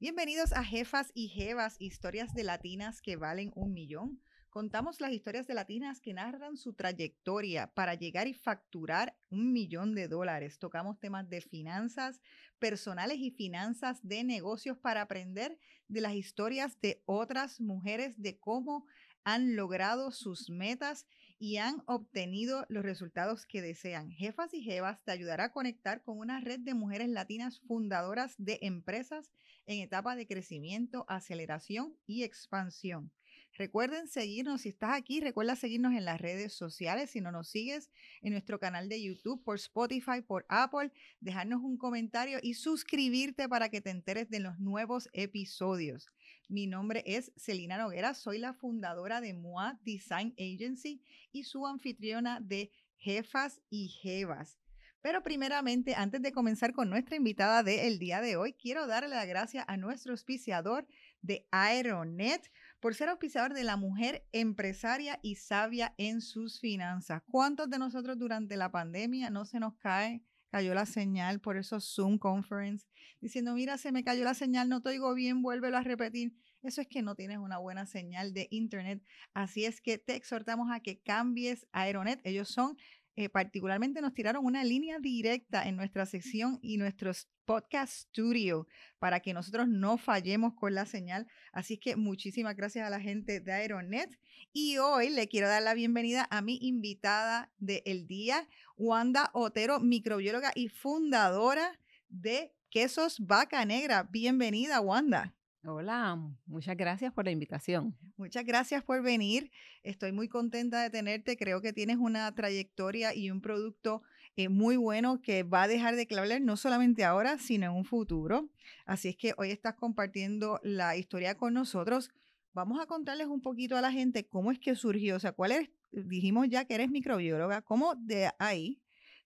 Bienvenidos a Jefas y Jevas, historias de latinas que valen un millón. Contamos las historias de latinas que narran su trayectoria para llegar y facturar un millón de dólares. Tocamos temas de finanzas personales y finanzas de negocios para aprender de las historias de otras mujeres, de cómo han logrado sus metas y han obtenido los resultados que desean. Jefas y Jevas te ayudará a conectar con una red de mujeres latinas fundadoras de empresas en etapa de crecimiento, aceleración y expansión. Recuerden seguirnos, si estás aquí, recuerda seguirnos en las redes sociales, si no nos sigues en nuestro canal de YouTube, por Spotify, por Apple, dejarnos un comentario y suscribirte para que te enteres de los nuevos episodios. Mi nombre es Celina Noguera, soy la fundadora de MOA Design Agency y su anfitriona de Jefas y Jevas. Pero primeramente, antes de comenzar con nuestra invitada del día de hoy, quiero darle la gracia a nuestro auspiciador de Aeronet por ser auspiciador de la mujer empresaria y sabia en sus finanzas. ¿Cuántos de nosotros durante la pandemia no se nos cae, cayó la señal por esos Zoom conference, diciendo, mira, se me cayó la señal, no te oigo bien, vuélvelo a repetir? Eso es que no tienes una buena señal de internet. Así es que te exhortamos a que cambies a Aeronet. Ellos son eh, particularmente nos tiraron una línea directa en nuestra sección y nuestros podcast studio para que nosotros no fallemos con la señal. Así que muchísimas gracias a la gente de Aeronet. Y hoy le quiero dar la bienvenida a mi invitada del día, Wanda Otero, microbióloga y fundadora de Quesos Vaca Negra. Bienvenida, Wanda. Hola, muchas gracias por la invitación. Muchas gracias por venir. Estoy muy contenta de tenerte. Creo que tienes una trayectoria y un producto eh, muy bueno que va a dejar de clavar no solamente ahora, sino en un futuro. Así es que hoy estás compartiendo la historia con nosotros. Vamos a contarles un poquito a la gente cómo es que surgió, o sea, cuál es, dijimos ya que eres microbióloga, cómo de ahí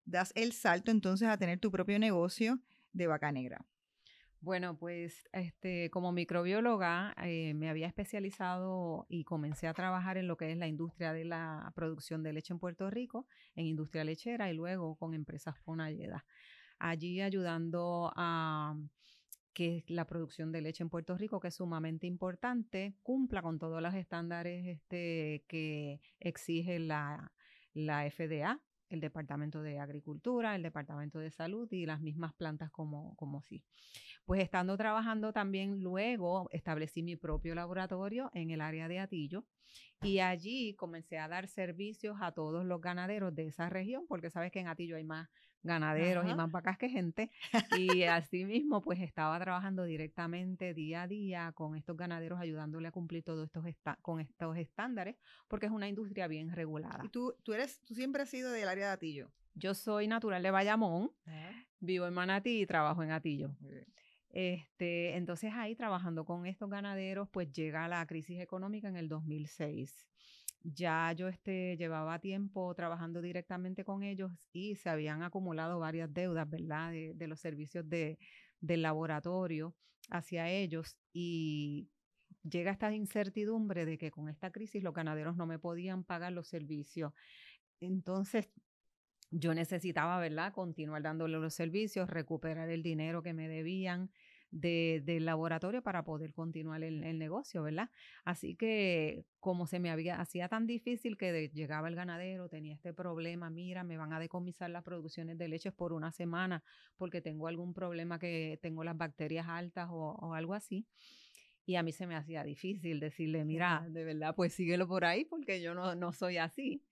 das el salto entonces a tener tu propio negocio de vaca negra. Bueno, pues este, como microbióloga eh, me había especializado y comencé a trabajar en lo que es la industria de la producción de leche en Puerto Rico, en industria lechera y luego con empresas Fonalleda. Allí ayudando a que la producción de leche en Puerto Rico, que es sumamente importante, cumpla con todos los estándares este, que exige la, la FDA, el Departamento de Agricultura, el Departamento de Salud y las mismas plantas como, como sí. Pues estando trabajando también luego establecí mi propio laboratorio en el área de Atillo y allí comencé a dar servicios a todos los ganaderos de esa región, porque sabes que en Atillo hay más ganaderos y más vacas que gente. Y así mismo, pues estaba trabajando directamente día a día con estos ganaderos, ayudándole a cumplir todos estos con estos estándares, porque es una industria bien regulada. ¿Y tú, tú, eres, tú siempre has sido del área de Atillo? Yo soy natural de Bayamón, vivo en Manatí y trabajo en Atillo. Este, entonces ahí trabajando con estos ganaderos, pues llega la crisis económica en el 2006 ya yo este, llevaba tiempo trabajando directamente con ellos y se habían acumulado varias deudas, ¿verdad? De, los servicios de, del laboratorio hacia ellos y llega esta incertidumbre de que con esta crisis los ganaderos no me podían pagar los servicios. Entonces, yo necesitaba, ¿verdad?, continuar dándole los servicios, recuperar el dinero que me debían de, del laboratorio para poder continuar el, el, negocio, ¿verdad? Así que como se me había, hacía tan difícil que llegaba el ganadero, tenía este problema, mira, me van a decomisar las producciones de leches por una semana porque tengo algún problema que tengo las bacterias altas o, o algo así. Y a mí se me hacía difícil decirle, mira, de verdad, pues síguelo por ahí porque yo no, no soy así.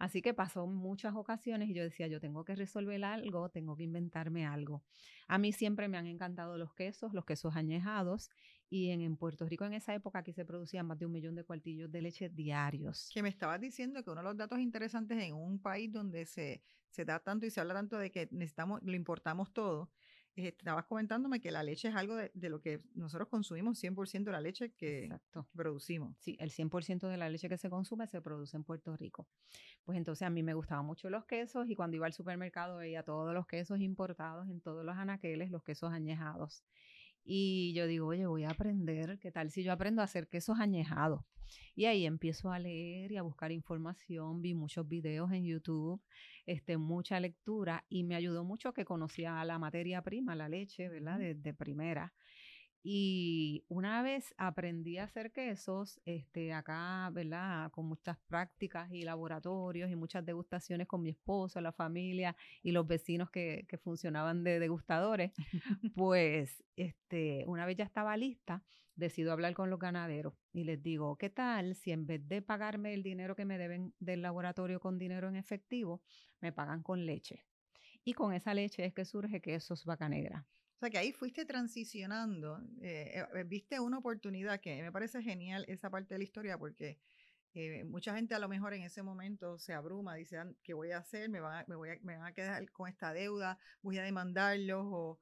Así que pasó muchas ocasiones y yo decía, yo tengo que resolver algo, tengo que inventarme algo. A mí siempre me han encantado los quesos, los quesos añejados. Y en, Puerto Rico en esa época aquí se producían más de un millón de cuartillos de leche diarios. Que me estabas diciendo que uno de los datos interesantes en un país donde se, se da tanto y se habla tanto de que necesitamos, lo importamos todo, estabas comentándome que la leche es algo de, lo que nosotros consumimos, 100% de la leche que producimos. Sí, el 100% de la leche que se consume se produce en Puerto Rico. Pues entonces a mí me gustaban mucho los quesos y cuando iba al supermercado veía todos los quesos importados en todos los anaqueles, los quesos añejados. Y yo digo, oye, voy a aprender, ¿qué tal si yo aprendo a hacer quesos añejados? Y ahí empiezo a leer y a buscar información, vi muchos videos en YouTube, este, mucha lectura y me ayudó mucho que conocía la materia prima, la leche, ¿verdad? De, primera. Y una vez aprendí a hacer quesos, este, acá, ¿verdad? Con muchas prácticas y laboratorios y muchas degustaciones con mi esposo, la familia y los vecinos que, que funcionaban de degustadores, pues este, una vez ya estaba lista, decido hablar con los ganaderos y les digo, ¿qué tal si en vez de pagarme el dinero que me deben del laboratorio con dinero en efectivo, me pagan con leche? Y con esa leche es que surge quesos vaca negra. O sea que ahí fuiste transicionando, eh, eh, eh, viste una oportunidad que me parece genial esa parte de la historia porque mucha gente a lo mejor en ese momento se abruma, dice, ¿qué voy a hacer? ¿Me van a, me voy a, me van a quedar con esta deuda? ¿Voy a demandarlos? O,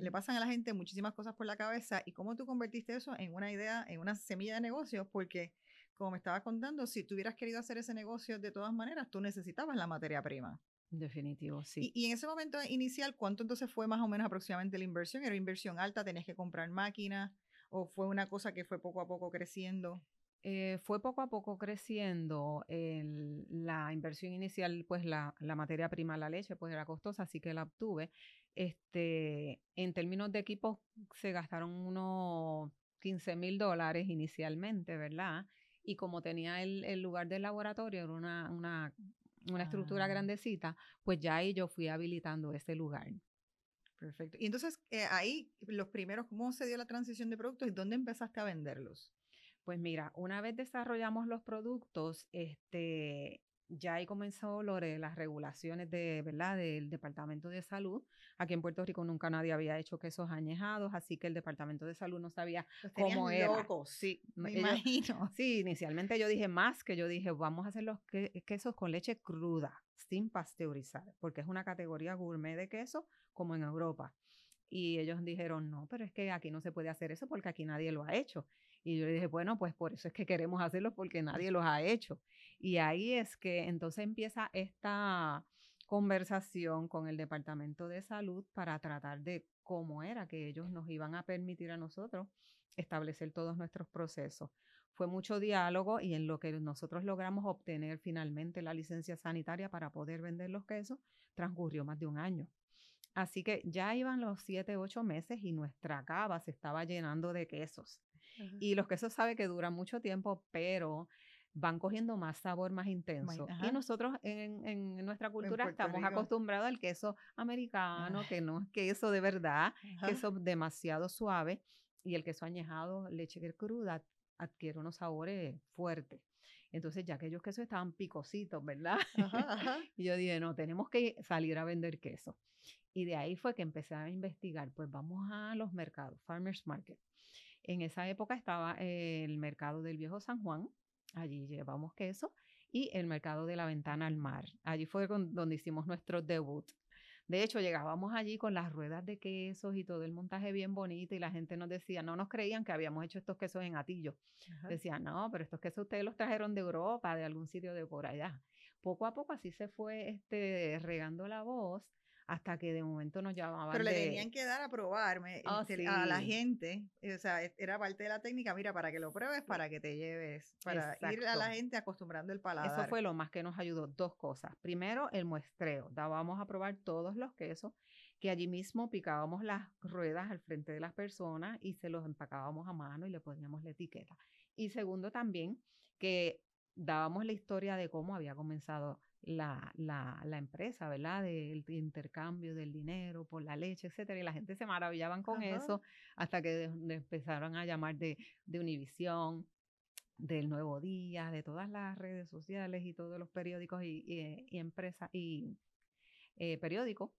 le pasan a la gente muchísimas cosas por la cabeza. ¿Y cómo tú convertiste eso en una idea, en una semilla de negocio? Porque, como me estabas contando, si tú hubieras querido hacer ese negocio de todas maneras, tú necesitabas la materia prima. Definitivo, sí. Y, en ese momento inicial, ¿cuánto entonces fue más o menos aproximadamente la inversión? ¿Era inversión alta? ¿Tenías que comprar máquinas? ¿O fue una cosa que fue poco a poco creciendo? Eh, fue poco a poco creciendo. la inversión inicial, pues la, la, materia prima, la leche, pues era costosa, así que la obtuve. Este, en términos de equipos, se gastaron unos 15 mil dólares inicialmente, ¿verdad? Y como tenía el, el lugar del laboratorio, era una, una una estructura ah. grandecita, pues ya ahí yo fui habilitando ese lugar. Perfecto. Y entonces eh, ahí los primeros, ¿cómo se dio la transición de productos y dónde empezaste a venderlos? Pues mira, una vez desarrollamos los productos, este, ya ahí comenzó lo de las regulaciones de, ¿verdad? del Departamento de Salud. Aquí en Puerto Rico nunca nadie había hecho quesos añejados, así que el Departamento de Salud no sabía cómo era. Locos, sí, me imagino. Sí, inicialmente yo dije más que yo dije, vamos a hacer los quesos con leche cruda, sin pasteurizar, porque es una categoría gourmet de queso como en Europa. Y ellos dijeron, no, pero es que aquí no se puede hacer eso porque aquí nadie lo ha hecho. Y yo le dije, bueno, pues por eso es que queremos hacerlo porque nadie los ha hecho. Y ahí es que entonces empieza esta conversación con el Departamento de Salud para tratar de cómo era que ellos nos iban a permitir a nosotros establecer todos nuestros procesos. Fue mucho diálogo y en lo que nosotros logramos obtener finalmente la licencia sanitaria para poder vender los quesos, transcurrió más de un año. Así que ya iban los siete, ocho meses y nuestra cava se estaba llenando de quesos. Y los quesos sabe que duran mucho tiempo, pero van cogiendo más sabor, más intenso. Y nosotros en, nuestra cultura estamos acostumbrados al queso americano, que no es queso de verdad, queso demasiado suave. Y el queso añejado, leche cruda, adquiere unos sabores fuertes. Entonces, ya aquellos quesos estaban picositos, ¿verdad? y yo dije, no, tenemos que salir a vender queso. Y de ahí fue que empecé a investigar, pues vamos a los mercados, farmers market. En esa época estaba el mercado del Viejo San Juan, allí llevamos queso, y el mercado de la ventana al mar. Allí fue donde hicimos nuestro debut. De hecho, llegábamos allí con las ruedas de quesos y todo el montaje bien bonito y la gente nos decía, no nos creían que habíamos hecho estos quesos en Atillo. Decían, no, pero estos quesos ustedes los trajeron de Europa, de algún sitio de por allá. Poco a poco así se fue este, regando la voz hasta que de momento nos llamaban. Pero le tenían que dar a probarme oh, este, a la gente, o sea, era parte de la técnica, mira, para que lo pruebes, para que te lleves, para ir a la gente acostumbrando el paladar. Eso fue lo más que nos ayudó, dos cosas. Primero, el muestreo, dábamos a probar todos los quesos, que allí mismo picábamos las ruedas al frente de las personas y se los empacábamos a mano y le poníamos la etiqueta. Y segundo también, que dábamos la historia de cómo había comenzado la, la, la, empresa, ¿verdad? Del intercambio del dinero por la leche, etcétera. Y la gente se maravillaban con eso hasta que empezaron a llamar de, de Univisión, del Nuevo Día, de todas las redes sociales y todos los periódicos y, y, empresas y eh, periódicos.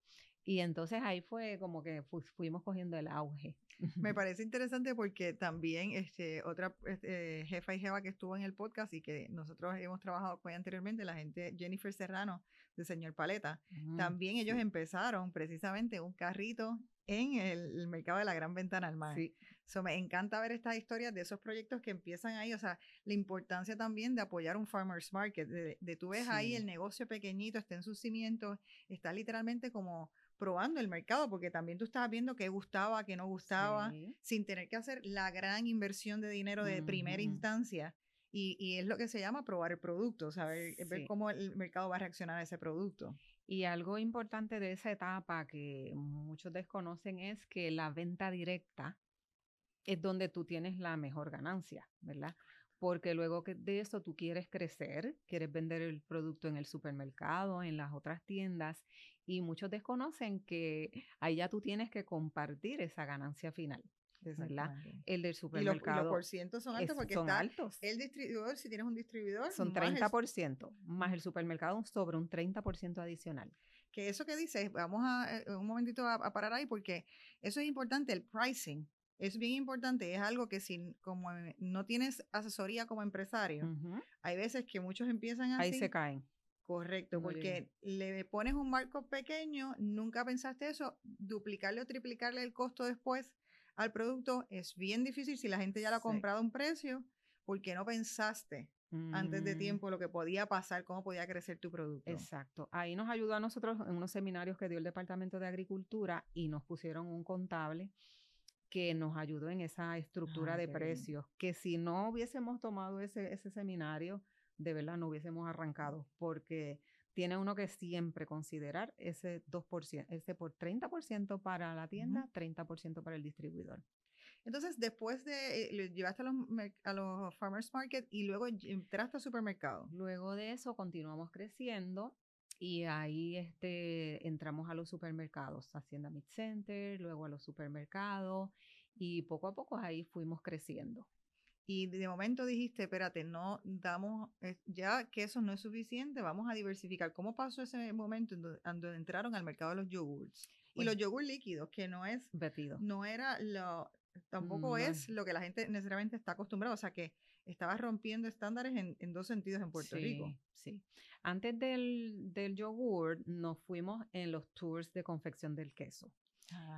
Y entonces ahí fue como que fuimos cogiendo el auge. Me parece interesante porque también este, otra este, jefa y jefa que estuvo en el podcast y que nosotros hemos trabajado con ella anteriormente, la gente Jennifer Serrano de Señor Paleta, también ellos empezaron precisamente un carrito en el, mercado de la gran ventana al mar. Sí. me encanta ver estas historias de esos proyectos que empiezan ahí, o sea, la importancia también de apoyar un farmer's market, de, tú ves ahí el negocio pequeñito, está en sus cimientos, está literalmente como probando el mercado, porque también tú estabas viendo qué gustaba, qué no gustaba, sin tener que hacer la gran inversión de dinero de primera instancia. Y, y, es lo que se llama probar el producto, saber ver cómo el mercado va a reaccionar a ese producto. Y algo importante de esa etapa que muchos desconocen es que la venta directa es donde tú tienes la mejor ganancia, ¿verdad? Porque luego de eso tú quieres crecer, quieres vender el producto en el supermercado, en las otras tiendas, y muchos desconocen que ahí ya tú tienes que compartir esa ganancia final. ¿verdad? El del supermercado. Y los, por son altos porque son está altos. el distribuidor, si tienes un distribuidor. Son 30%, más el supermercado sobre un 30% adicional. Que eso que dices, vamos a eh, un momentito a, parar ahí porque eso es importante, el pricing. Es bien importante, es algo que si como no tienes asesoría como empresario, hay veces que muchos empiezan así. Ahí se caen. Correcto, porque le pones un marco pequeño, nunca pensaste eso, duplicarle o triplicarle el costo después al producto es bien difícil si la gente ya lo ha comprado a un precio, porque no pensaste antes de mm. tiempo lo que podía pasar, cómo podía crecer tu producto. Exacto. Ahí nos ayudó a nosotros en unos seminarios que dio el Departamento de Agricultura y nos pusieron un contable que nos ayudó en esa estructura de precios, que si no hubiésemos tomado ese, ese seminario, de verdad no hubiésemos arrancado, porque tiene uno que siempre considerar ese 2%, ese por 30% para la tienda, 30% para el distribuidor. Entonces, después de, eh, llevaste a los, a los farmers market y luego entraste al supermercado. Luego de eso continuamos creciendo y ahí este, entramos a los supermercados, Hacienda Mid Center, luego a los supermercados y poco a poco ahí fuimos creciendo. Y de momento dijiste, espérate, no damos, ya que eso no es suficiente, vamos a diversificar. ¿Cómo pasó ese momento en donde, entraron al mercado de los yogurts? y los yogurts líquidos, que no es... Betido. No era lo, tampoco es lo que la gente necesariamente está acostumbrada. O sea que estabas rompiendo estándares en, dos sentidos en Puerto Rico. Sí. Antes del, del yogur, nos fuimos en los tours de confección del queso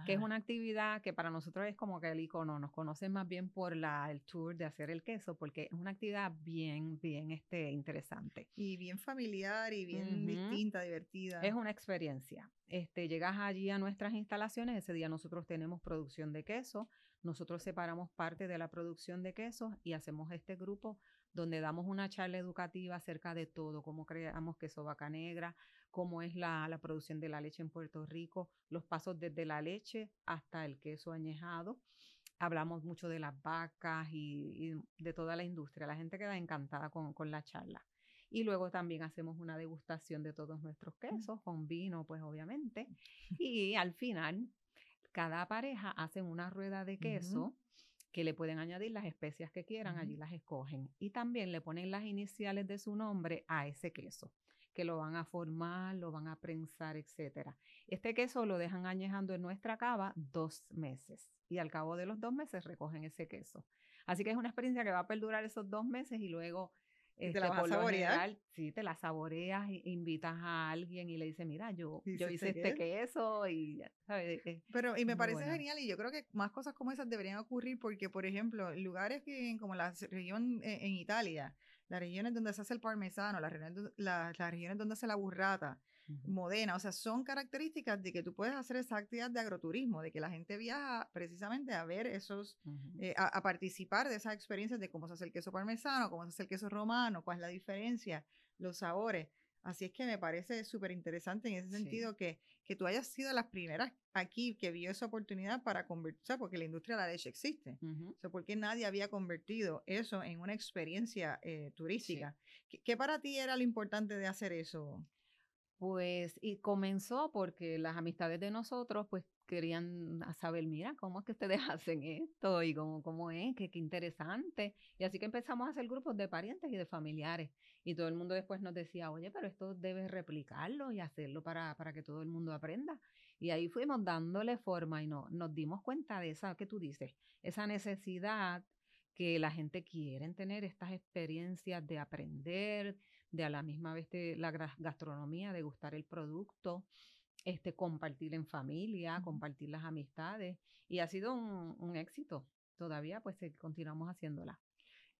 que es una actividad que para nosotros es como que el icono, nos conocen más bien por la, el tour de hacer el queso, porque es una actividad bien, bien este, interesante. Y bien familiar y bien distinta, divertida. Es una experiencia. Este, llegas allí a nuestras instalaciones, ese día nosotros tenemos producción de queso, nosotros separamos parte de la producción de queso y hacemos este grupo donde damos una charla educativa acerca de todo, cómo creamos queso vaca negra, cómo es la, producción de la leche en Puerto Rico, los pasos desde la leche hasta el queso añejado. Hablamos mucho de las vacas y, de toda la industria. La gente queda encantada con, la charla. Y luego también hacemos una degustación de todos nuestros quesos, con vino, pues obviamente. Y al final, cada pareja hace una rueda de queso que le pueden añadir las especias que quieran, allí las escogen. Y también le ponen las iniciales de su nombre a ese queso que lo van a formar, lo van a prensar, etcétera. Este queso lo dejan añejando en nuestra cava dos meses y al cabo de los dos meses recogen ese queso. Así que es una experiencia que va a perdurar esos dos meses y luego te la este, vas a saborear. sí, te la saboreas, invitas a alguien y le dices, mira, yo, yo hice este queso y, ¿sabes? Pero, y me parece genial y yo creo que más cosas como esas deberían ocurrir porque, por ejemplo, lugares que, como la región eh, en Italia, las regiones donde se hace el parmesano, las regiones, las, regiones donde se hace la burrata, modena, o sea, son características de que tú puedes hacer esa actividad de agroturismo, de que la gente viaja precisamente a ver esos, eh, a, participar de esas experiencias de cómo se hace el queso parmesano, cómo se hace el queso romano, cuál es la diferencia, los sabores. Así es que me parece súper interesante en ese sentido que, que tú hayas sido las primeras aquí que vio esa oportunidad para convertir, o sea, porque la industria de la leche existe. O sea, porque nadie había convertido eso en una experiencia eh, turística. ¿Qué, para ti era lo importante de hacer eso? Pues, y comenzó porque las amistades de nosotros, pues, querían saber, mira, ¿cómo es que ustedes hacen esto? Y cómo, cómo es, qué, qué interesante. Y así que empezamos a hacer grupos de parientes y de familiares. Y todo el mundo después nos decía, oye, pero esto debes replicarlo y hacerlo para, para que todo el mundo aprenda. Y ahí fuimos dándole forma y no, nos dimos cuenta de esa que tú dices, esa necesidad que la gente quiere tener estas experiencias de aprender, de a la misma vez de la gastronomía, de gustar el producto, este, compartir en familia, compartir las amistades. Y ha sido un, un éxito. Todavía pues continuamos haciéndola.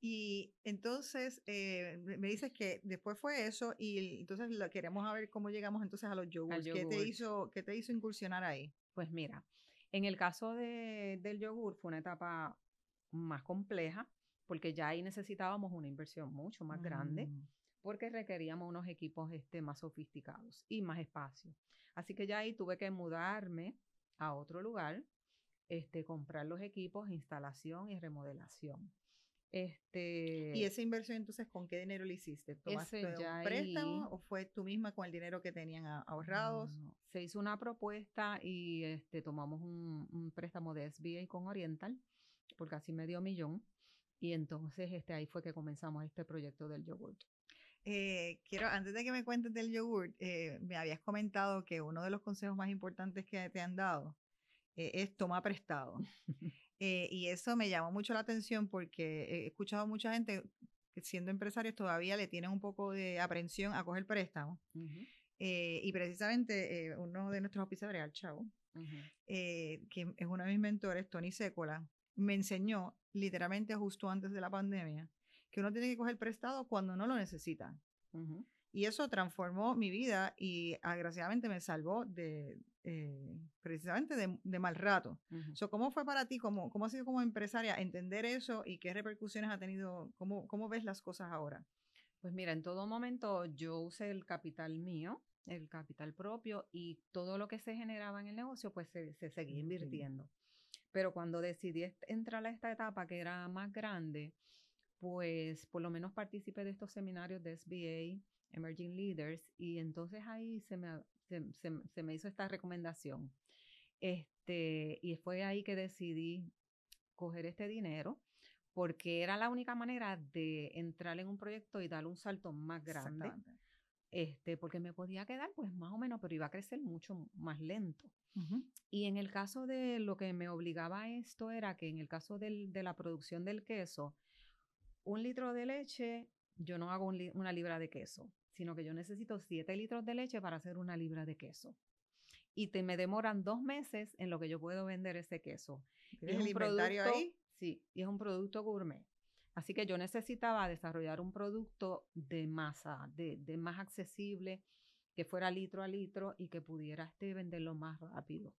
Y entonces eh, me dices que después fue eso y entonces lo, queremos ver cómo llegamos entonces a los yogurts. ¿Qué, te hizo, ¿Qué te hizo incursionar ahí? Pues mira, en el caso de, del yogur fue una etapa más compleja porque ya ahí necesitábamos una inversión mucho más grande mm. Porque requeríamos unos equipos este, más sofisticados y más espacio. Así que ya ahí tuve que mudarme a otro lugar este, comprar los equipos, instalación y remodelación. Este, ¿Y esa inversión entonces con qué dinero la hiciste? ¿Tomaste un préstamo o fue tú misma con el dinero que tenían ahorrados? Se hizo una propuesta y este, tomamos un, un, préstamo de SBA con Oriental por casi medio millón y entonces este, ahí fue que comenzamos este proyecto del yogurt. Eh, quiero, antes de que me cuentes del yogurt, eh, me habías comentado que uno de los consejos más importantes que te han dado eh, es toma prestado. Eh, y eso me llamó mucho la atención porque he escuchado a mucha gente que siendo empresarios todavía le tienen un poco de aprensión a coger préstamo. Eh, y precisamente uno de nuestros oficiadores, Al Chavo, que es uno de mis mentores, Tony Secola, me enseñó literalmente justo antes de la pandemia que uno tiene que coger prestado cuando no lo necesita. Y eso transformó mi vida y agraciadamente me salvó de, eh, precisamente de, mal rato. ¿Cómo fue para ti, cómo, cómo ha sido como empresaria entender eso y qué repercusiones ha tenido? ¿Cómo, cómo ves las cosas ahora? Pues mira, en todo momento yo usé el capital mío, el capital propio y todo lo que se generaba en el negocio, pues se, se seguía invirtiendo. Pero cuando decidí entrar a esta etapa que era más grande, pues por lo menos participé de estos seminarios de SBA, Emerging Leaders, y entonces ahí se me, se, me hizo esta recomendación. Este, y fue ahí que decidí coger este dinero porque era la única manera de entrar en un proyecto y dar un salto más grande. Este, porque me podía quedar pues más o menos, pero iba a crecer mucho más lento. Y en el caso de lo que me obligaba a esto era que en el caso del, de la producción del queso, un litro de leche, yo no hago una libra de queso sino que yo necesito 7 litros de leche para hacer una libra de queso. Y te, me demoran dos meses en lo que yo puedo vender ese queso. ¿Es un inventario ahí? Sí, y es un producto gourmet. Así que yo necesitaba desarrollar un producto de masa, de, de más accesible, que fuera litro a litro y que pudiera este, venderlo más rápido.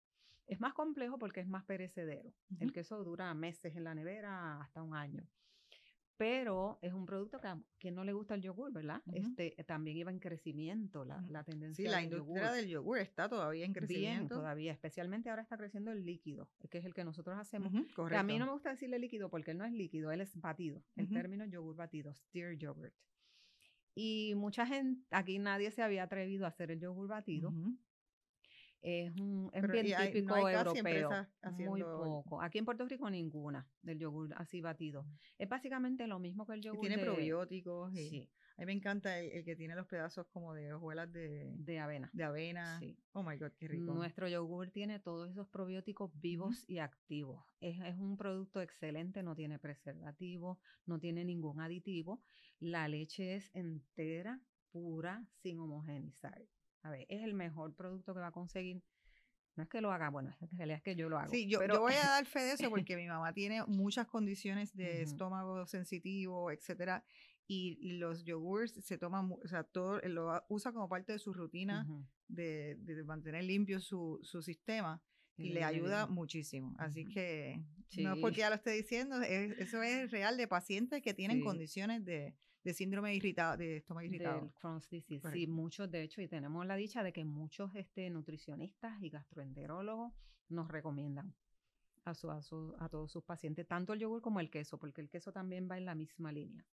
Es más complejo porque es más perecedero. El queso dura meses en la nevera hasta un año pero es un producto que no le gusta el yogur, ¿verdad? Este también iba en crecimiento la, la tendencia. Sí, la industria del yogur está todavía en crecimiento. Bien, todavía, especialmente ahora está creciendo el líquido, que es el que nosotros hacemos. A mí no me gusta decirle líquido porque él no es líquido, él es batido. El término yogur batido, steer yogurt. Y mucha gente, aquí nadie se había atrevido a hacer el yogur batido. Es, un, es bien típico europeo. Muy poco. Aquí en Puerto Rico ninguna del yogur así batido. Es básicamente lo mismo que el yogur. tiene probióticos. sí. A mí me encanta el, que tiene los pedazos como de hojuelas de, de avena. De avena. Sí. Oh my God, qué rico. Nuestro yogur tiene todos esos probióticos vivos y activos. Es, es un producto excelente, no tiene preservativo, no tiene ningún aditivo. La leche es entera, pura, sin homogenizar. A ver, es el mejor producto que va a conseguir. No es que lo haga, bueno, en realidad es que yo lo hago. Sí, yo, pero... yo voy a dar fe de eso porque mi mamá tiene muchas condiciones de estómago sensitivo, etcétera, y los yogurts se toman, o sea, todo lo usa como parte de su rutina de, de, mantener limpio su, su sistema y le ayuda muchísimo. Así que no es porque ya lo esté diciendo, eso es real de pacientes que tienen condiciones de, de síndrome irritado, de estómago irritado. Del Crohn's disease. Sí, muchos, de hecho, y tenemos la dicha de que muchos este, nutricionistas y gastroenterólogos nos recomiendan a, su, a, su, a todos sus pacientes, tanto el yogur como el queso, porque el queso también va en la misma línea.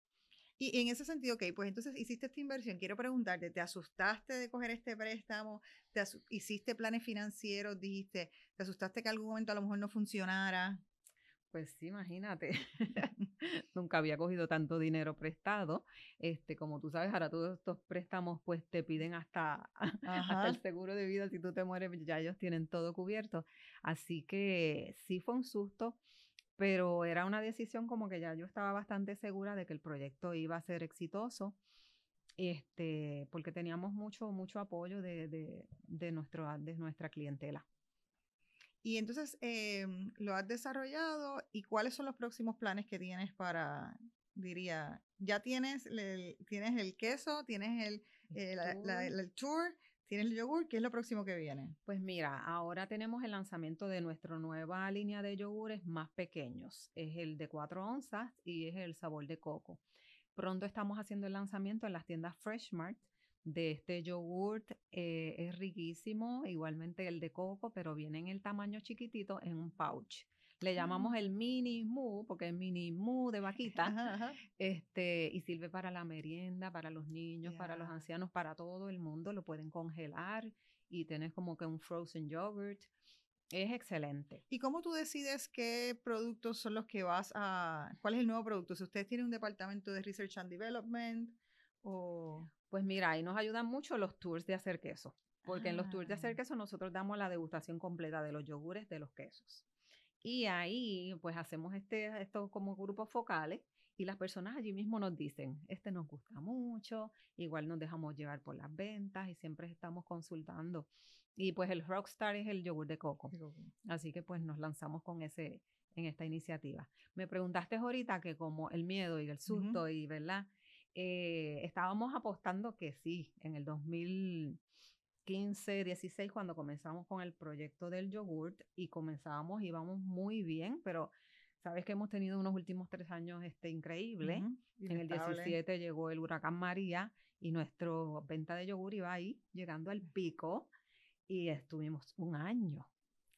Y en ese sentido, ok, pues entonces hiciste esta inversión. Quiero preguntarte, ¿te asustaste de coger este préstamo? ¿Te ¿Hiciste planes financieros? Dijiste, ¿te asustaste que algún momento a lo mejor no funcionara? Pues sí, imagínate. Nunca había cogido tanto dinero prestado. Este, como tú sabes, ahora todos estos préstamos pues te piden hasta, hasta el seguro de vida. Si tú te mueres, ya ellos tienen todo cubierto. Así que sí fue un susto, pero era una decisión como que ya yo estaba bastante segura de que el proyecto iba a ser exitoso. Este, porque teníamos mucho, mucho apoyo de, de, de, nuestro, de nuestra clientela. Y entonces em, lo has desarrollado y cuáles son los próximos planes que tienes para, diría, ya tienes el, tienes el queso, tienes el, eh, el, tour. tienes el yogur, ¿qué es lo próximo que viene? Pues mira, ahora tenemos el lanzamiento de nuestra nueva línea de yogures más pequeños. Es el de 4 onzas y es el sabor de coco. Pronto estamos haciendo el lanzamiento en las tiendas Freshmart de este yogurt eh, es riquísimo, igualmente el de coco, pero viene en el tamaño chiquitito en un pouch. Le llamamos Ah. el mini mu, porque es mini mu de vaquita, Ajá, ajá. este, y sirve para la merienda, para los niños, para los ancianos, para todo el mundo. Lo pueden congelar y tienes como que un frozen yogurt. Es excelente. ¿Y cómo tú decides qué productos son los que vas a... ¿Cuál es el nuevo producto? Si ustedes tienen un departamento de Research and Development o... Pues mira, ahí nos ayudan mucho los tours de hacer queso, porque en los tours de hacer Ah. queso nosotros damos la degustación completa de los yogures, de los quesos. Y ahí pues hacemos este, estos como grupos focales y las personas allí mismo nos dicen, este nos gusta mucho, igual nos dejamos llevar por las ventas y siempre estamos consultando. Y pues el Rockstar es el yogur de coco. Así que pues nos lanzamos con ese en esta iniciativa. Me preguntaste ahorita que como el miedo y el susto y, ¿verdad? Eh, estábamos apostando que sí, en el 2015, 16, cuando comenzamos con el proyecto del yogurt y comenzábamos, íbamos muy bien, pero sabes que hemos tenido unos últimos tres años este, increíbles. En el inestable. 17 llegó el huracán María y nuestra venta de yogur iba ahí, llegando al pico, y estuvimos un año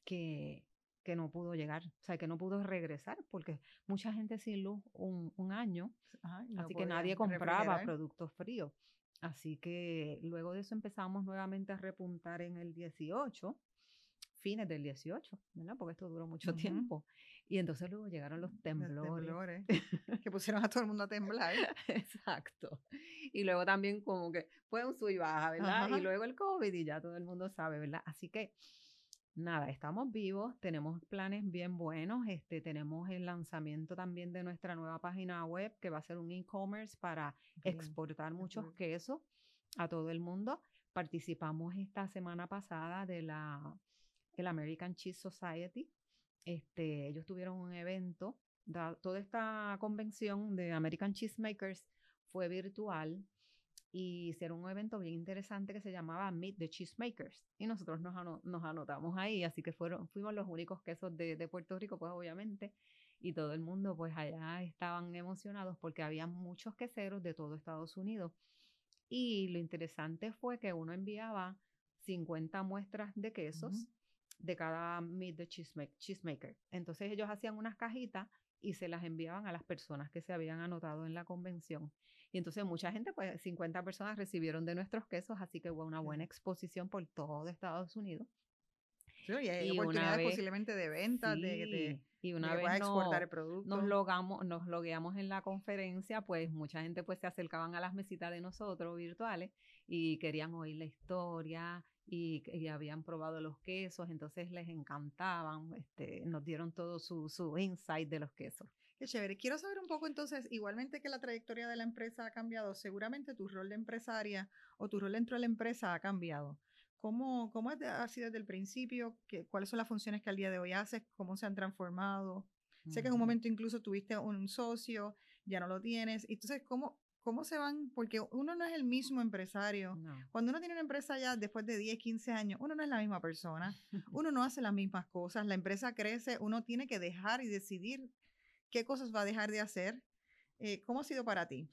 que, que no pudo llegar, o sea, que no pudo regresar, porque mucha gente sin luz un, un año, Ajá, no así que nadie compraba refrigerar. productos fríos. Así que luego de eso empezamos nuevamente a repuntar en el 18, fines del 18, ¿verdad? Porque esto duró mucho Ujú. tiempo. Y entonces luego llegaron los Los temblores. temblores, que pusieron a todo el mundo a temblar. Exacto. Y luego también como que fue un sub y baja, ¿verdad? Ajá. Y luego el COVID y ya todo el mundo sabe, ¿verdad? Así que nada, estamos vivos, tenemos planes bien buenos, este, tenemos el lanzamiento también de nuestra nueva página web que va a ser un e-commerce para Bien, exportar muchos quesos a todo el mundo. Participamos esta semana pasada de la el American Cheese Society. Este, ellos tuvieron un evento, da- toda esta convención de American Cheesemakers fue virtual y hicieron un evento bien interesante que se llamaba Meet the Cheesemakers y nosotros nos, ano- nos anotamos ahí, así que fueron, fuimos los únicos quesos de, de Puerto Rico, pues obviamente, y todo el mundo pues allá estaban emocionados porque había muchos queseros de todo Estados Unidos y lo interesante fue que uno enviaba 50 muestras de quesos de cada Meet the cheesemaker. Entonces ellos hacían unas cajitas y se las enviaban a las personas que se habían anotado en la convención. Y entonces mucha gente, pues 50 personas recibieron de nuestros quesos, así que hubo una buena exposición por todo Estados Unidos. Sí, y hay Y oportunidades vez- posiblemente de ventas, de, de, y una vez no- exportar el producto. nos logamos, nos logueamos en la conferencia, pues mucha gente pues se acercaban a las mesitas de nosotros virtuales y querían oír la historia y, y habían probado los quesos, entonces les encantaban, este, nos dieron todo su, su insight de los quesos. Qué chévere. Quiero saber un poco entonces, igualmente que la trayectoria de la empresa ha cambiado, seguramente tu rol de empresaria o tu rol dentro de la empresa ha cambiado. ¿Cómo, cómo ha sido desde el principio? ¿Qué, ¿Cuáles son las funciones que al día de hoy haces? ¿Cómo se han transformado? Sé que en un momento incluso tuviste un socio, ya no lo tienes. Entonces, ¿cómo, ¿cómo se van? Porque uno no es el mismo empresario. No. Cuando uno tiene una empresa ya después de 10, 15 años, uno no es la misma persona, uno no hace las mismas cosas, la empresa crece, uno tiene que dejar y decidir qué cosas va a dejar de hacer. Eh, ¿Cómo ha sido para ti?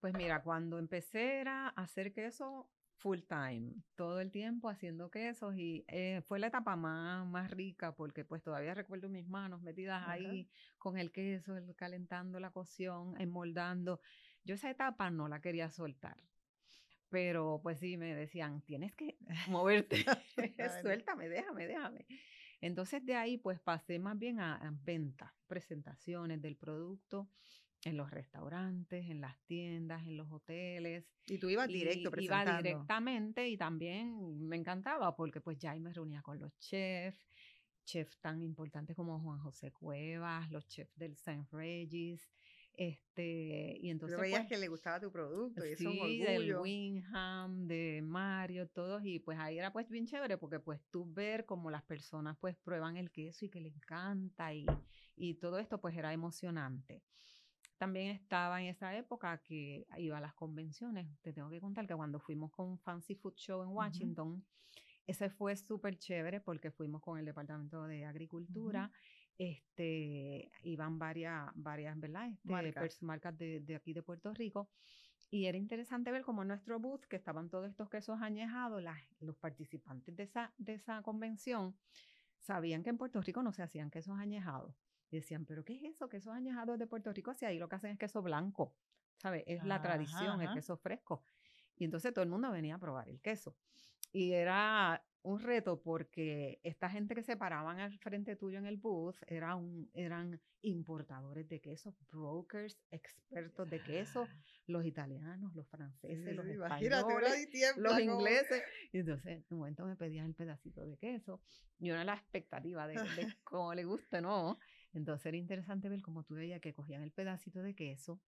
Pues mira, cuando empecé era hacer queso full time, todo el tiempo haciendo quesos y eh, fue la etapa más, más rica porque pues todavía recuerdo mis manos metidas ahí con el queso, el- calentando la cocción, enmoldando. Yo esa etapa no la quería soltar. Pero pues sí, me decían, tienes que moverte, suéltame, déjame, déjame. Entonces de ahí pues pasé más bien a, a ventas, presentaciones del producto en los restaurantes, en las tiendas, en los hoteles. Y tú ibas directo Y iba directamente y también me encantaba porque pues ya ahí me reunía con los chefs, chefs tan importantes como Juan José Cuevas, los chefs del St. Regis, este, y entonces Pero veías pues, que le gustaba tu producto y eso es Sí, del. Wingham, de Mario, todos, y pues ahí era pues bien chévere porque pues tú ver cómo las personas pues prueban el queso y que les encanta y, y todo esto pues era emocionante. También estaba en esa época que iba a las convenciones. Te tengo que contar que cuando fuimos con Fancy Food Show en Washington, ese fue súper chévere porque fuimos con el Departamento de Agricultura. Este, iban varias, varias, ¿verdad? Este, Marcas. de, de aquí de Puerto Rico. Y era interesante ver cómo en nuestro booth, que estaban todos estos quesos añejados, los participantes de esa, de esa convención sabían que en Puerto Rico no se hacían quesos añejados. Decían, ¿pero qué es eso? Quesos añejados de Puerto Rico, si ahí lo que hacen es queso blanco, ¿sabes? Es la tradición, el queso fresco. Y entonces todo el mundo venía a probar el queso. Y era un reto porque esta gente que se paraban al frente tuyo en el booth era un, eran importadores de queso, brokers, expertos de queso, los italianos, los franceses, los españoles, los ingleses. Y entonces, en un momento me pedían el pedacito de queso. Y una la expectativa de, de cómo le guste, ¿no? Entonces era interesante ver cómo tú veías que cogían el pedacito de queso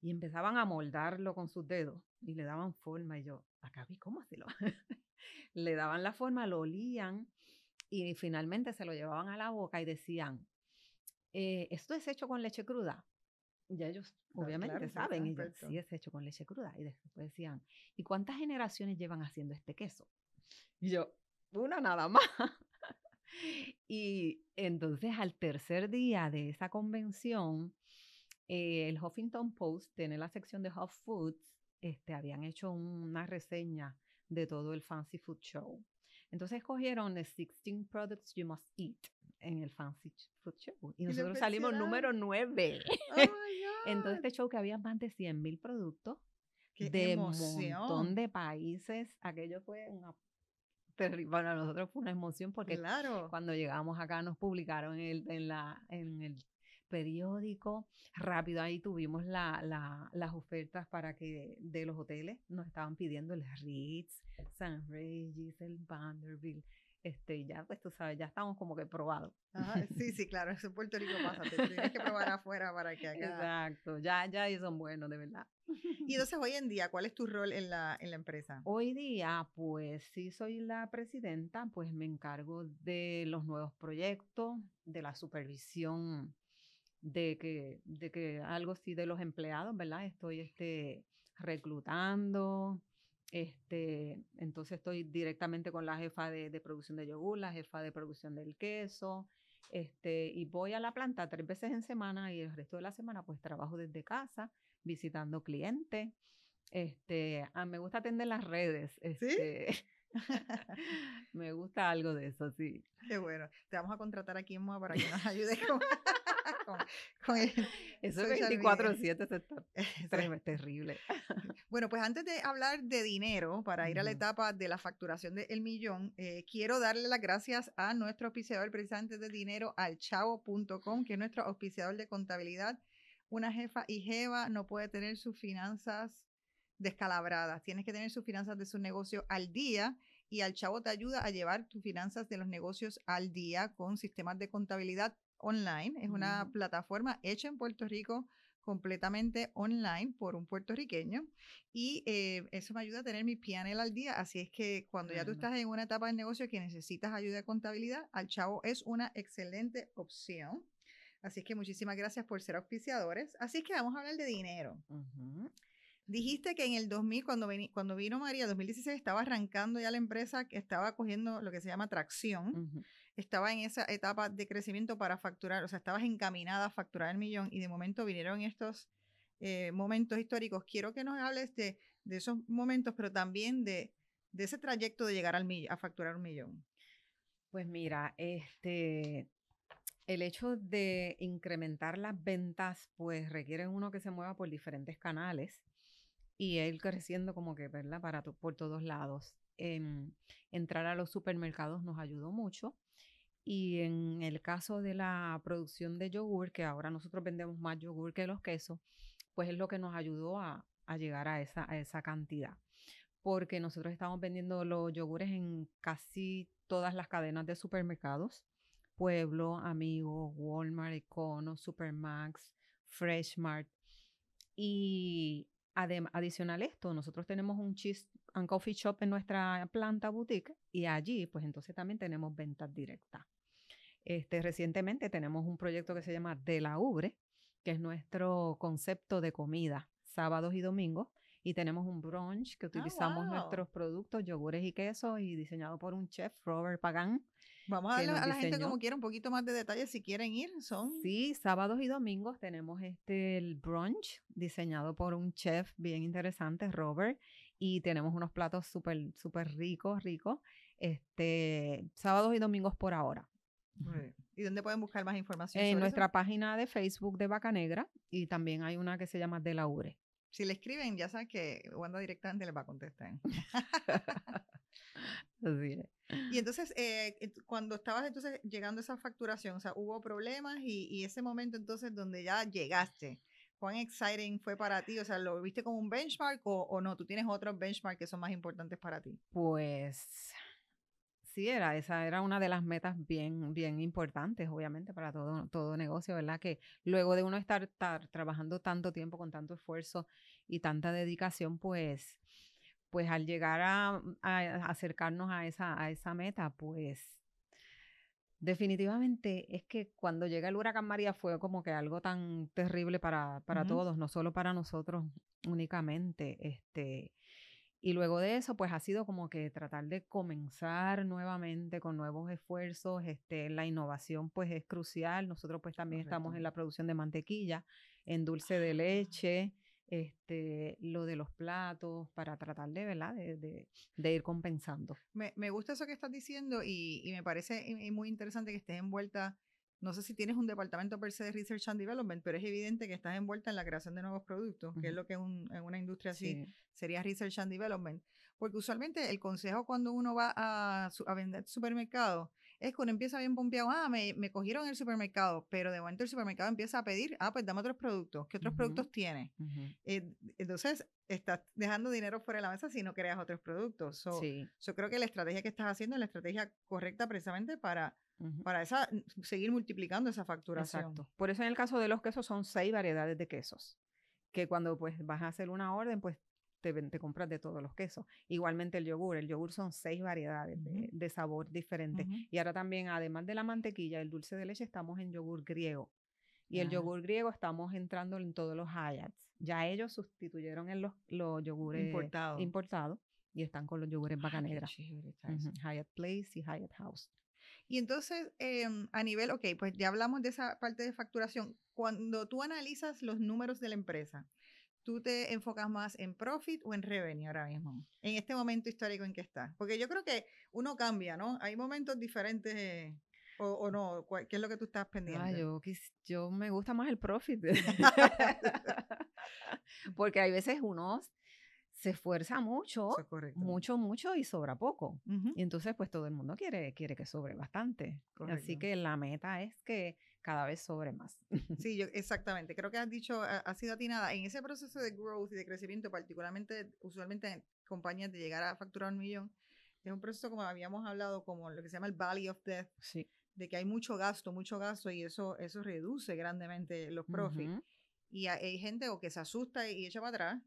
y empezaban a moldarlo con sus dedos y le daban forma. Y yo, acá vi cómo hacerlo. le daban la forma, lo olían y finalmente se lo llevaban a la boca y decían, eh, ¿esto es hecho con leche cruda? Y ellos obviamente saben, y sí es hecho con leche cruda. Y después decían, ¿y cuántas generaciones llevan haciendo este queso? Y yo, una nada más. y entonces al tercer día de esa convención, eh, el Huffington Post tiene la sección de Hot Foods, este, habían hecho una reseña de todo el Fancy Food Show. Entonces escogieron the 16 products you must eat en el Fancy Food Show. Y nosotros salimos número 9. en todo este show que había más de 100 mil productos de un montón de países. Aquello fue una terrible. Para nosotros fue una emoción porque cuando llegamos acá nos publicaron en, la, en el periódico. Rápido ahí tuvimos la, las ofertas para que de los hoteles nos estaban pidiendo el Ritz, San Regis, el Vanderbilt. Este, ya, pues tú sabes, ya estamos como que probados. sí, sí, claro, eso en Puerto Rico pasa, tienes que probar afuera para que acá. Exacto, ya, ya son buenos, de verdad. Y entonces hoy en día, ¿cuál es tu rol en la, en la empresa? Hoy día, pues sí soy la presidenta, pues me encargo de los nuevos proyectos, de la supervisión de que, de que algo sí de los empleados, ¿verdad? Estoy este, reclutando, este, entonces estoy directamente con la jefa de, de, producción de yogur, la jefa de producción del queso, este, y voy a la planta tres veces en semana y el resto de la semana pues trabajo desde casa, visitando clientes. Este, ah, me gusta atender las redes. Este, me gusta algo de eso, sí. Qué bueno. Te vamos a contratar aquí en MOA para que nos ayudes con, Eso es 24-7, está terrible. Bueno, pues antes de hablar de dinero, para ir a la etapa de la facturación del millón, eh, quiero darle las gracias a nuestro auspiciador precisamente de dinero, al chavo.com, que es nuestro auspiciador de contabilidad. Una jefa y jeva no puede tener sus finanzas descalabradas, tienes que tener sus finanzas de su negocio al día y al chavo te ayuda a llevar tus finanzas de los negocios al día con sistemas de contabilidad online. Es una plataforma hecha en Puerto Rico completamente online por un puertorriqueño y eh, eso me ayuda a tener mi PNL al día. Así es que cuando ya tú estás en una etapa de negocio que necesitas ayuda de contabilidad, al chavo es una excelente opción. Así es que muchísimas gracias por ser auspiciadores. Así es que vamos a hablar de dinero. Dijiste que en el 2000, cuando, cuando vino María, 2016, estaba arrancando ya la empresa que estaba cogiendo lo que se llama tracción estaba en esa etapa de crecimiento para facturar, o sea, estabas encaminada a facturar el millón y de momento vinieron estos eh, momentos históricos. Quiero que nos hables de, esos momentos, pero también de, ese trayecto de llegar al a facturar un millón. Pues mira, este, el hecho de incrementar las ventas, pues requiere uno que se mueva por diferentes canales y ir creciendo como que, ¿verdad? Para por todos lados. Entrar a los supermercados nos ayudó mucho y en el caso de la producción de yogur, que ahora nosotros vendemos más yogur que los quesos, pues es lo que nos ayudó a, llegar a esa, cantidad. Porque nosotros estamos vendiendo los yogures en casi todas las cadenas de supermercados. Pueblo, Amigo, Walmart, Econo, Supermax, Freshmart. Y adicional a esto, nosotros tenemos un cheese and coffee shop en nuestra planta boutique y allí pues entonces también tenemos ventas directas. Este, recientemente tenemos un proyecto que se llama De la Ubre, que es nuestro concepto de comida, sábados y domingos. Y tenemos un brunch que ah, utilizamos nuestros productos, yogures y quesos, y diseñado por un chef, Robert Pagan. Vamos a darle a la gente como quiera un poquito más de detalles si quieren ir. Son Sí, sábados y domingos tenemos este el brunch diseñado por un chef bien interesante, Robert, y tenemos unos platos súper súper ricos, ricos. Este, sábados y domingos por ahora. ¿Y dónde pueden buscar más información? En nuestra página de Facebook de Vaca Negra y también hay una que se llama De la Ure. Si le escriben, ya saben que Wanda directamente les va a contestar. Y entonces, eh, cuando estabas entonces llegando a esa facturación, o sea, hubo problemas y, ese momento entonces donde ya llegaste, ¿cuán exciting fue para ti? O sea, ¿lo viste como un benchmark o, o no? ¿Tú tienes otros benchmarks que son más importantes para ti? Pues sí, era, esa era una de las metas bien, bien importantes, obviamente, para todo, todo negocio, ¿verdad? Que luego de uno estar, estar trabajando tanto tiempo, con tanto esfuerzo y tanta dedicación, pues pues al llegar a, acercarnos a esa, a esa meta, pues definitivamente es que cuando llega el huracán María fue como que algo tan terrible para, para todos, no solo para nosotros únicamente. Este, y luego de eso, pues ha sido como que tratar de comenzar nuevamente con nuevos esfuerzos. Este, la innovación pues es crucial. Nosotros pues también estamos en la producción de mantequilla, en dulce de ah. leche este, lo de los platos, para tratar de, ¿verdad? De, de, ir compensando. Me, me, gusta eso que estás diciendo y, y me parece muy interesante que estés envuelta. No sé si tienes un departamento per se de Research and Development, pero es evidente que estás envuelta en la creación de nuevos productos, que es lo que un, en una industria así sería Research and Development. Porque usualmente el consejo cuando uno va a, a vender supermercado es cuando empieza bien pompeado, ah, me, me cogieron en el supermercado, pero de momento el supermercado empieza a pedir, ah, pues dame otros productos, ¿qué otros productos tiene? Eh, entonces, estás dejando dinero fuera de la mesa si no creas otros productos. Yo creo que la estrategia que estás haciendo es la estrategia correcta precisamente para, para esa, seguir multiplicando esa facturación. Exacto. Por eso en el caso de los quesos son seis variedades de quesos que cuando pues vas a hacer una orden, pues te, compras de todos los quesos. Igualmente el yogur, el yogur son seis variedades de, sabor diferentes. Y ahora también, además de la mantequilla, el dulce de leche, estamos en yogur griego. Y el yogur griego estamos entrando en todos los Hayats. Ya ellos sustituyeron en los, los yogures importados y están con los yogures bacanegra. Hyatt Place y Hyatt House. Y entonces, em, a nivel, ok, pues ya hablamos de esa parte de facturación. Cuando tú analizas los números de la empresa, ¿tú te enfocas más en profit o en revenue ahora mismo? En este momento histórico en que estás. Porque yo creo que uno cambia, ¿no? Hay momentos diferentes. O, no, ¿qué es lo que tú estás pendiente? yo, yo me gusta más el profit. Porque hay veces uno se esfuerza mucho, mucho, mucho y sobra poco. Y entonces, pues todo el mundo quiere, quiere que sobre bastante. Así que la meta es que cada vez sobre más. Sí, yo, exactamente. Creo que has dicho, ha, sido atinada. En ese proceso de growth y de crecimiento, particularmente, usualmente en compañías de llegar a facturar un millón, es un proceso como habíamos hablado, como lo que se llama el Valley of Death. Sí. De que hay mucho gasto, mucho gasto y eso, eso reduce grandemente los profits. Y hay, gente o que se asusta y echa para atrás,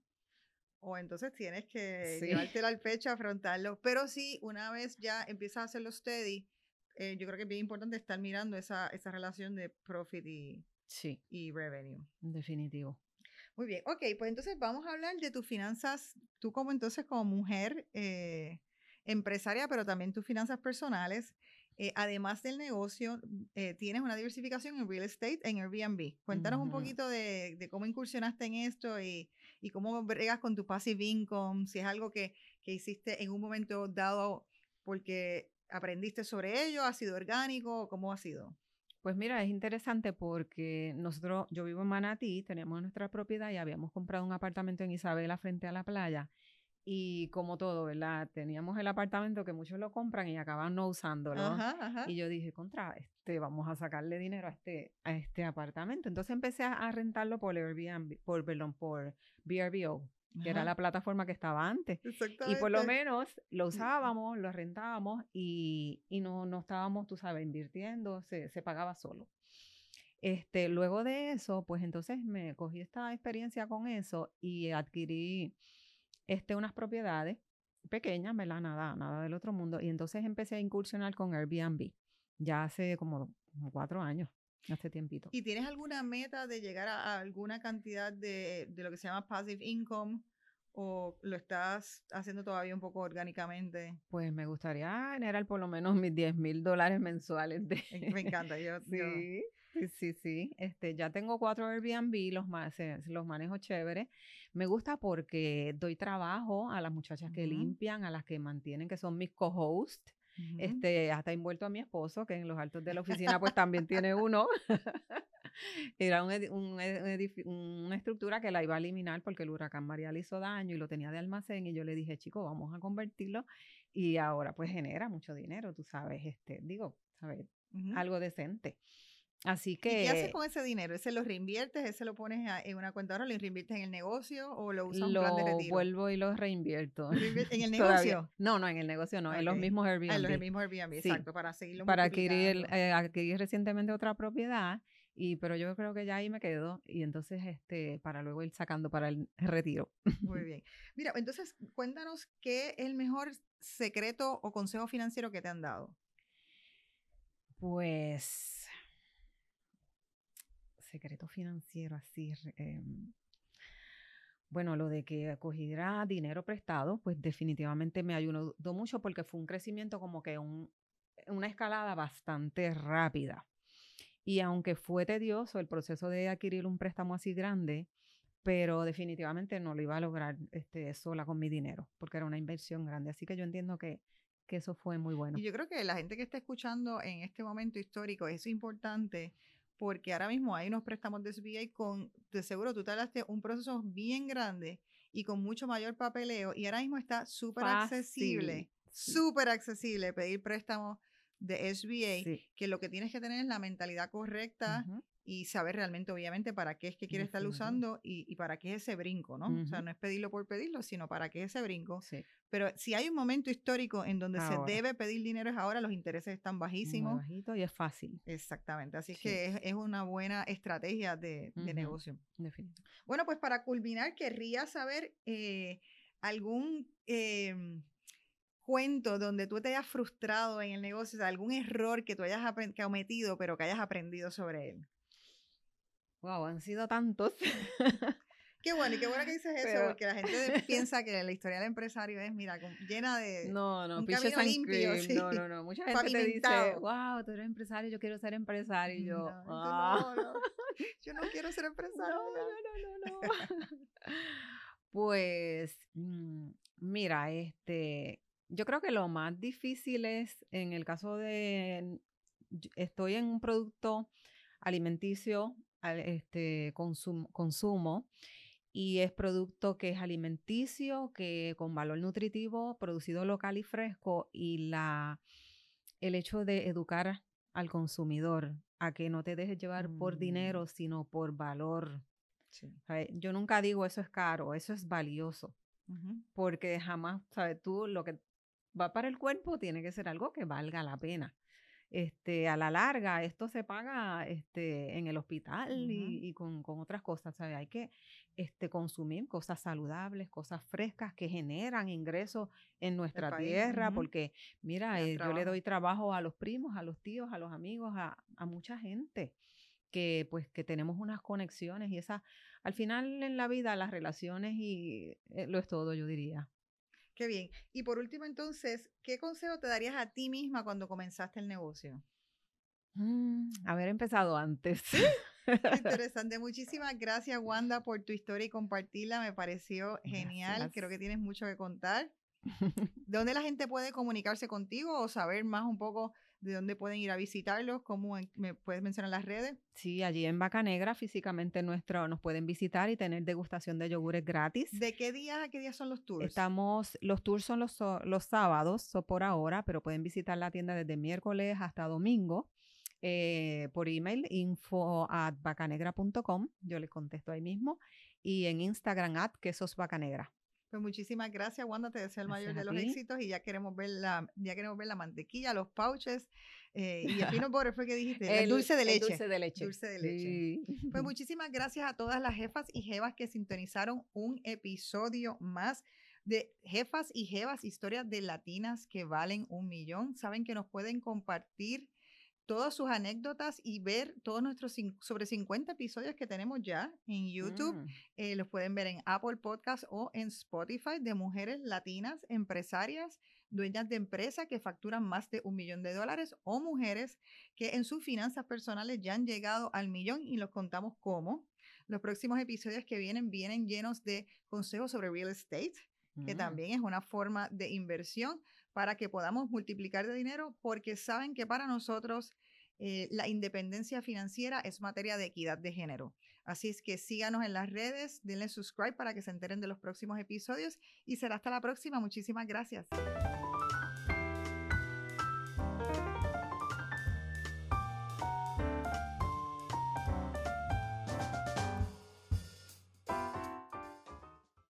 o entonces tienes que sí. llevártelo al pecho, afrontarlo. Pero sí, una vez ya empiezas a hacerlo steady, eh, yo creo que es bien importante estar mirando esa, esa relación de profit y, sí. y revenue. Definitivo. Muy bien, ok, pues entonces vamos a hablar de tus finanzas, tú como entonces como mujer eh, empresaria, pero también tus finanzas personales. Eh, además del negocio, tienes una diversificación en real estate en Airbnb. Cuéntanos un poquito de, de, cómo incursionaste en esto y, y cómo bregas con tu passive income, si es algo que, que hiciste en un momento dado porque aprendiste sobre ello? ¿Ha sido orgánico? ¿Cómo ha sido? Pues mira, es interesante porque nosotros, yo vivo en Manatí, tenemos nuestra propiedad y habíamos comprado un apartamento en Isabela frente a la playa. Y como todo, ¿verdad? Teníamos el apartamento que muchos lo compran y acaban no usándolo. Y yo dije, contra, este, vamos a sacarle dinero a este, a este apartamento. Entonces empecé a, rentarlo por Airbnb, por, perdón, por VRBO que era la plataforma que estaba antes. Y por lo menos lo usábamos, lo rentábamos y, y no, no estábamos, tú sabes, invirtiendo, se, se, pagaba solo. Este, luego de eso, pues entonces me cogí esta experiencia con eso y adquirí este, unas propiedades pequeñas, ¿verdad? Nada, nada del otro mundo. Y entonces empecé a incursionar con Airbnb, ya hace como, como cuatro años. Hace tiempito. ¿Y tienes alguna meta de llegar a, alguna cantidad de, de, lo que se llama passive income? o lo estás haciendo todavía un poco orgánicamente? Pues me gustaría generar por lo menos mis 10 mil dólares mensuales. De... Me encanta, yo, sí. Sí, sí, sí. Este, ya tengo cuatro Airbnb, los, los manejo chévere. Me gusta porque doy trabajo a las muchachas que limpian, a las que mantienen, que son mis co-hosts. Este, hasta envuelto a mi esposo, que en los altos de la oficina pues también tiene uno. Era un, una estructura que la iba a eliminar porque el huracán María le hizo daño y lo tenía de almacén y yo le dije, chico, vamos a convertirlo y ahora pues genera mucho dinero, tú sabes, este, digo, sabes, algo decente. Así que. ¿Y qué haces con ese dinero? ¿Ese lo reinviertes? ¿Ese lo pones en una cuenta ahora? ¿Lo reinviertes en el negocio o lo usas en plan de retiro? Lo vuelvo y lo reinvierto. ¿En el negocio? No, no, en el negocio no, en los mismos Airbnb. Ah, en los mismos Airbnb, exacto, para seguirlo Para adquirir, eh, adquirir recientemente otra propiedad y pero yo creo que ya ahí me quedo y entonces este para luego ir sacando para el retiro. Muy bien. Mira, entonces cuéntanos qué es el mejor secreto o consejo financiero que te han dado. Pues secreto financiero así em, bueno, lo de que cogiera dinero prestado, pues definitivamente me ayudó mucho porque fue un crecimiento como que un, una escalada bastante rápida. Y aunque fue tedioso el proceso de adquirir un préstamo así grande, pero definitivamente no lo iba a lograr este, sola con mi dinero, porque era una inversión grande. Así que yo entiendo que, que eso fue muy bueno. Y yo creo que la gente que está escuchando en este momento histórico, es importante porque ahora mismo hay unos préstamos de SBA con, de seguro tú tardaste un proceso bien grande y con mucho mayor papeleo y ahora mismo está súper accesible, súper accesible pedir préstamos de SBA, que lo que tienes que tener es la mentalidad correcta y saber realmente, obviamente, para qué es que quieres estar usando y, para qué es ese brinco, ¿no? O sea, no es pedirlo por pedirlo, sino para qué es ese brinco. Pero si hay un momento histórico en donde se debe pedir dinero es ahora, los intereses están bajísimos. bajito y es fácil. Exactamente, así que es, una buena estrategia de, negocio. Bueno, pues para culminar, querría saber eh, algún... Em, cuento donde tú te hayas frustrado en el negocio, algún error que tú hayas cometido, pero que hayas aprendido sobre él. Wow, han sido tantos. Qué bueno, y qué bueno que dices eso, porque la gente piensa que la historia del empresario es, mira, llena de. No, no, un camino limpio. No, no, no. Mucha gente te dice, wow, tú eres empresario, yo quiero ser empresario. Y yo, no, ah". no, yo no quiero ser empresario. No, no, no, no. pues, mm, mira, este, yo creo que lo más difícil es, en el caso de, estoy en un producto alimenticio, este, consumo, y es producto que es alimenticio, que con valor nutritivo, producido local y fresco, y la, el hecho de educar al consumidor a que no te dejes llevar por mm. dinero, sino por valor. Yo nunca digo eso es caro, eso es valioso. Porque jamás, ¿sabes? Tú lo que va para el cuerpo, tiene que ser algo que valga la pena. Este, a la larga, esto se paga este, en el hospital y, con, otras cosas. ¿sabe? Hay que este, consumir cosas saludables, cosas frescas que generan ingresos en nuestra tierra, porque mira, eh, yo le doy trabajo a los primos, a los tíos, a los amigos, a, a mucha gente que pues que tenemos unas conexiones y esa al final en la vida las relaciones y eh, lo es todo yo diría Qué bien. Y por último, entonces, ¿qué consejo te darías a ti misma cuando comenzaste el negocio? Mm, haber empezado antes. Interesante. Muchísimas gracias, Wanda, por tu historia y compartirla. Me pareció genial. Creo que tienes mucho que contar. ¿Dónde la gente puede comunicarse contigo o saber más un poco de dónde pueden ir a visitarlos? ¿Cómo me puedes mencionar las redes? Sí, allí en Vaca Negra físicamente nuestro, nos pueden visitar y tener degustación de yogures gratis. ¿De qué días a qué días son los tours? Estamos, los tours son los, los sábados, por ahora, pero pueden visitar la tienda desde miércoles hasta domingo. Eh, por email info at bacanegra.com, yo les contesto ahí mismo, y en Instagram at quesos bacanegra. Pues muchísimas gracias, Wanda. Te deseo el mayor de los éxitos y ya queremos ver la, ya queremos ver la mantequilla, los pouches eh, y el peanut butter fue que dijiste, el, dulce de leche. dulce de leche. Dulce de leche. Pues muchísimas gracias a todas las jefas y jevas que sintonizaron un episodio más de Jefas y Jevas, historias de latinas que valen un millón. Saben que nos pueden compartir todas sus anécdotas y ver todos nuestros sobre 50 episodios que tenemos ya en YouTube. Mm, Eh, los pueden ver en Apple Podcast o en Spotify de mujeres latinas empresarias, dueñas de empresa que facturan más de un millón de dólares o mujeres que en sus finanzas personales ya han llegado al millón y los contamos cómo. Los próximos episodios que vienen vienen llenos de consejos sobre real estate, que mm. también es una forma de inversión para que podamos multiplicar de dinero, porque saben que para nosotros eh, la independencia financiera es materia de equidad de género. Así es que síganos en las redes, denle subscribe para que se enteren de los próximos episodios y será hasta la próxima. Muchísimas gracias.